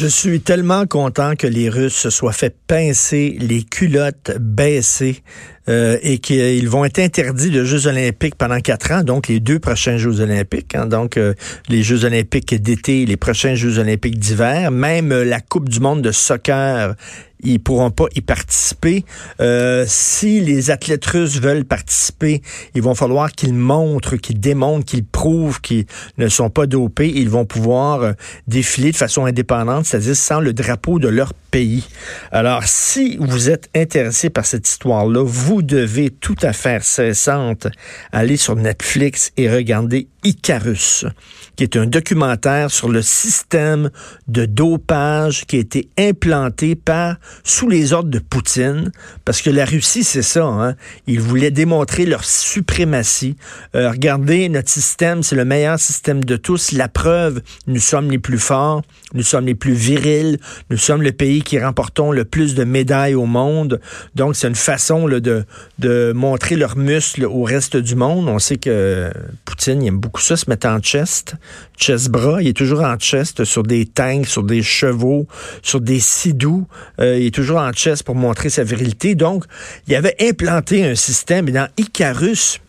Je suis tellement content que les Russes se soient fait pincer les culottes baissées euh, et qu'ils vont être interdits de Jeux olympiques pendant quatre ans, donc les deux prochains Jeux olympiques, hein, donc euh, les Jeux olympiques d'été, les prochains Jeux olympiques d'hiver, même euh, la Coupe du monde de soccer ils pourront pas y participer. Euh, si les athlètes russes veulent participer, il va falloir qu'ils montrent, qu'ils démontrent, qu'ils prouvent qu'ils ne sont pas dopés. Ils vont pouvoir euh, défiler de façon indépendante, c'est-à-dire sans le drapeau de leur pays. Alors, si vous êtes intéressé par cette histoire-là, vous devez tout à fait cessante aller sur Netflix et regarder Icarus, qui est un documentaire sur le système de dopage qui a été implanté par sous les ordres de Poutine, parce que la Russie, c'est ça, hein? ils voulaient démontrer leur suprématie. Euh, regardez, notre système, c'est le meilleur système de tous. La preuve, nous sommes les plus forts, nous sommes les plus virils, nous sommes le pays qui remportons le plus de médailles au monde. Donc, c'est une façon là, de, de montrer leurs muscles au reste du monde. On sait que Poutine, il aime beaucoup ça, se mettre en chest, chest bras. Il est toujours en chest sur des tanks, sur des chevaux, sur des sidous. Euh, il est toujours en chest pour montrer sa virilité. Donc, il avait implanté un système. Et dans Icarus,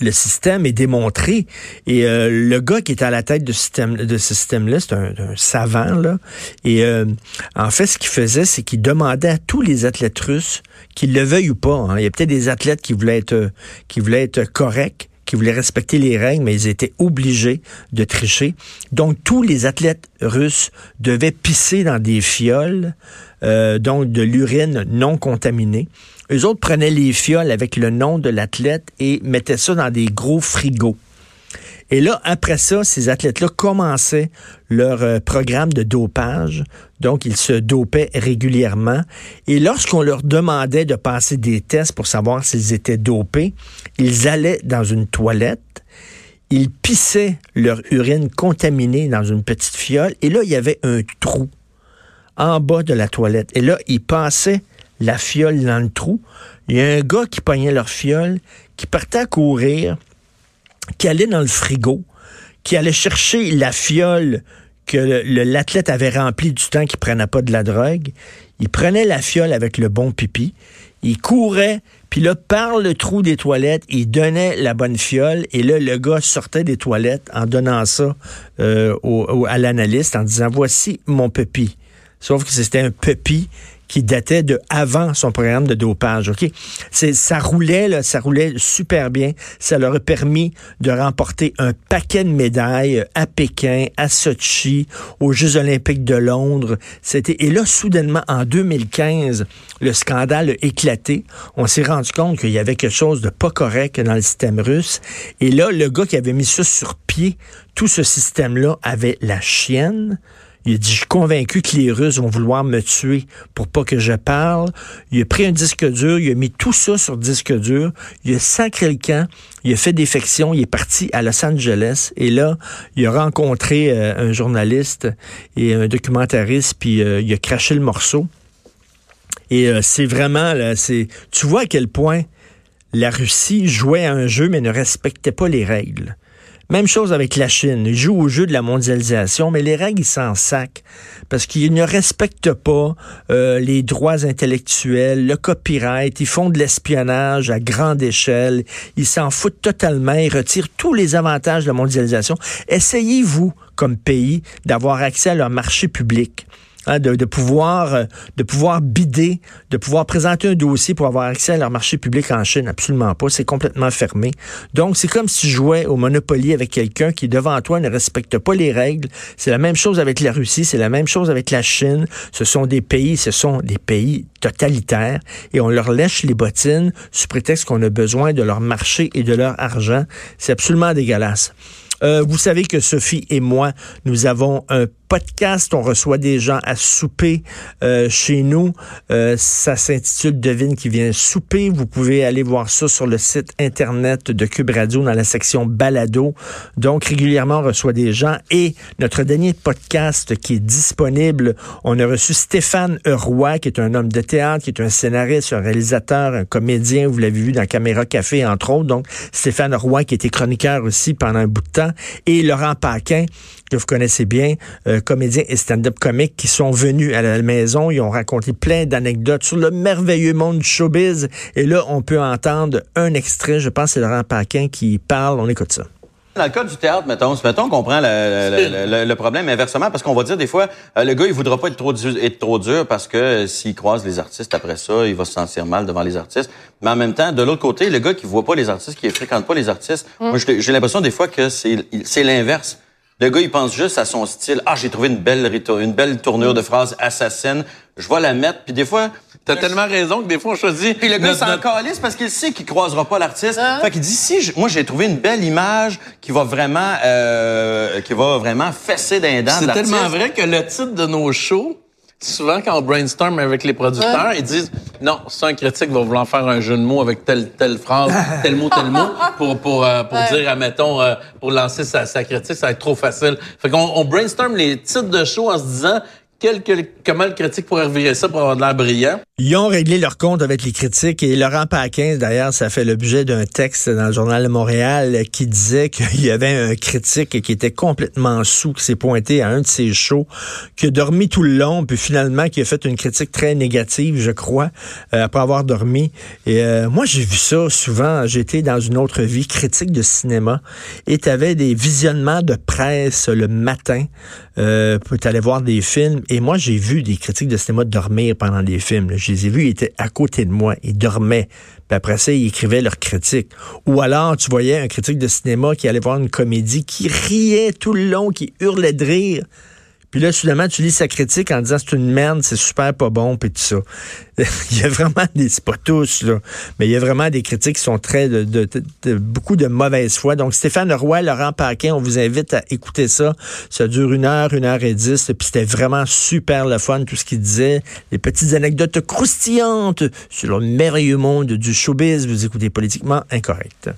le système est démontré. Et euh, le gars qui est à la tête de, ce système-là, c'est un, savant. Là. Et euh, en fait, ce qu'il faisait, c'est qu'il demandait à tous les athlètes russes, qu'ils le veuillent ou pas, hein. il y a peut-être des athlètes qui voulaient être, qui voulaient être corrects, qui voulaient respecter les règles, mais ils étaient obligés de tricher. Donc, tous les athlètes russes devaient pisser dans des fioles, euh, donc de l'urine non contaminée. Eux autres prenaient les fioles avec le nom de l'athlète et mettaient ça dans des gros frigos. Et là, après ça, ces athlètes-là commençaient leur euh, programme de dopage. Donc, ils se dopaient régulièrement. Et lorsqu'on leur demandait de passer des tests pour savoir s'ils étaient dopés, ils allaient dans une toilette, ils pissaient leur urine contaminée dans une petite fiole, et là, il y avait un trou en bas de la toilette. Et là, ils passaient la fiole dans le trou. Il y a un gars qui pognait leur fiole, qui partait à courir, qui allait dans le frigo, qui allait chercher la fiole que l'athlète avait remplie du temps qu'il prenait pas de la drogue. Il prenait la fiole avec le bon pipi, il courait, puis là, par le trou des toilettes, il donnait la bonne fiole, et là, le gars sortait des toilettes en donnant ça euh, à l'analyste, en disant, voici mon pipi. Sauf que c'était un pipi qui datait de avant son programme de dopage. Ok, c'est ça roulait là, ça roulait super bien. Ça leur a permis de remporter un paquet de médailles à Pékin, à Sochi, aux Jeux Olympiques de Londres. C'était et là soudainement en 2015, le scandale a éclaté. On s'est rendu compte qu'il y avait quelque chose de pas correct dans le système russe. Et là, le gars qui avait mis ça sur pied, tout ce système-là avait la chienne. Il a dit, je suis convaincu que les Russes vont vouloir me tuer pour pas que je parle. Il a pris un disque dur, il a mis tout ça sur disque dur, il a sacré le camp, il a fait défection, il est parti à Los Angeles et là, il a rencontré euh, un journaliste et un documentariste, puis euh, il a craché le morceau. Et euh, c'est vraiment, là, c'est, tu vois à quel point la Russie jouait à un jeu mais ne respectait pas les règles. Même chose avec la Chine. Ils jouent au jeu de la mondialisation, mais les règles, ils s'en sacent parce qu'ils ne respectent pas euh, les droits intellectuels, le copyright. Ils font de l'espionnage à grande échelle. Ils s'en foutent totalement. Ils retirent tous les avantages de la mondialisation. Essayez-vous, comme pays, d'avoir accès à leur marché public. Hein, de, pouvoir euh, de pouvoir bider, de pouvoir présenter un dossier pour avoir accès à leur marché public en Chine. Absolument pas. C'est complètement fermé. Donc, c'est comme si tu jouais au Monopoly avec quelqu'un qui, devant toi, ne respecte pas les règles. C'est la même chose avec la Russie, c'est la même chose avec la Chine. Ce sont des pays, ce sont des pays totalitaires et on leur lèche les bottines sous prétexte qu'on a besoin de leur marché et de leur argent. C'est absolument dégueulasse. Euh, vous savez que Sophie et moi, nous avons un podcast. On reçoit des gens à souper euh, chez nous. Euh, ça s'intitule Devine qui vient souper. Vous pouvez aller voir ça sur le site internet de Cube Radio dans la section balado. Donc régulièrement on reçoit des gens et notre dernier podcast qui est disponible, on a reçu Stéphane Roy qui est un homme de théâtre, qui est un scénariste, un réalisateur, un comédien. Vous l'avez vu dans Caméra Café entre autres. Donc Stéphane Roy qui était chroniqueur aussi pendant un bout de temps et Laurent Paquin que vous connaissez bien, euh, comédiens et stand-up comiques qui sont venus à la maison. Ils ont raconté plein d'anecdotes sur le merveilleux monde du showbiz. Et là, on peut entendre un extrait. Je pense que c'est Laurent Paquin qui parle. On écoute ça. Dans le cas du théâtre, mettons, mettons qu'on prend le, le, problème inversement, parce qu'on va dire des fois, euh, le gars, il voudra pas être trop, dur, être trop dur parce que euh, s'il croise les artistes après ça, il va se sentir mal devant les artistes. Mais en même temps, de l'autre côté, le gars qui voit pas les artistes, qui fréquente pas les artistes, mm. moi, j'ai l'impression des fois que c'est l'inverse. Le gars, il pense juste à son style. Ah, j'ai trouvé une belle, une belle tournure de phrase assassine. Je vais la mettre. Puis des fois... T'as tellement raison que des fois, on choisit... Puis le gars s'en calisse parce qu'il sait qu'il croisera pas l'artiste. Ah. Fait qu'il dit, si moi, j'ai trouvé une belle image qui va vraiment... Euh, qui va vraiment fesser d'un dents C'est tellement vrai que le titre de nos shows souvent, quand on brainstorm avec les producteurs, ils disent non, c'est un critique va vouloir faire un jeu de mots avec telle telle phrase, tel mot, tel mot, pour pour euh, pour dire, admettons, euh, pour lancer sa, sa, critique, ça va être trop facile. Fait qu'on on brainstorm les titres de show en se disant comment le critique pourrait revirer ça pour avoir de l'air brillant? Ils ont réglé leur compte avec les critiques et Laurent Paquin, d'ailleurs, ça fait l'objet d'un texte dans le Journal de Montréal qui disait qu'il y avait un critique qui était complètement sous, qui s'est pointé à un de ses shows, qui a dormi tout le long, puis finalement qui a fait une critique très négative, je crois, euh, après avoir dormi. Et euh, moi, j'ai vu ça souvent. J'étais dans une autre vie, critique de cinéma, et tu avais des visionnements de presse le matin. Euh, tu allais voir des films et moi, j'ai vu des critiques de cinéma dormir pendant des films. Je les ai vus, ils étaient à côté de moi, ils dormaient. Puis après ça, ils écrivaient leurs critiques. Ou alors, tu voyais un critique de cinéma qui allait voir une comédie, qui riait tout le long, qui hurlait de rire. Puis là, soudainement, tu lis sa critique en disant c'est une merde, c'est super pas bon, puis tout ça. il y a vraiment des, c'est pas tous, là, mais il y a vraiment des critiques qui sont très, de, beaucoup de mauvaise foi. Donc, Stéphane Roy, Laurent Paquin, on vous invite à écouter ça. Ça dure une heure, une heure et dix, puis c'était vraiment super le fun, tout ce qu'il disait. Les petites anecdotes croustillantes sur le merveilleux monde du showbiz. Vous écoutez politiquement incorrect.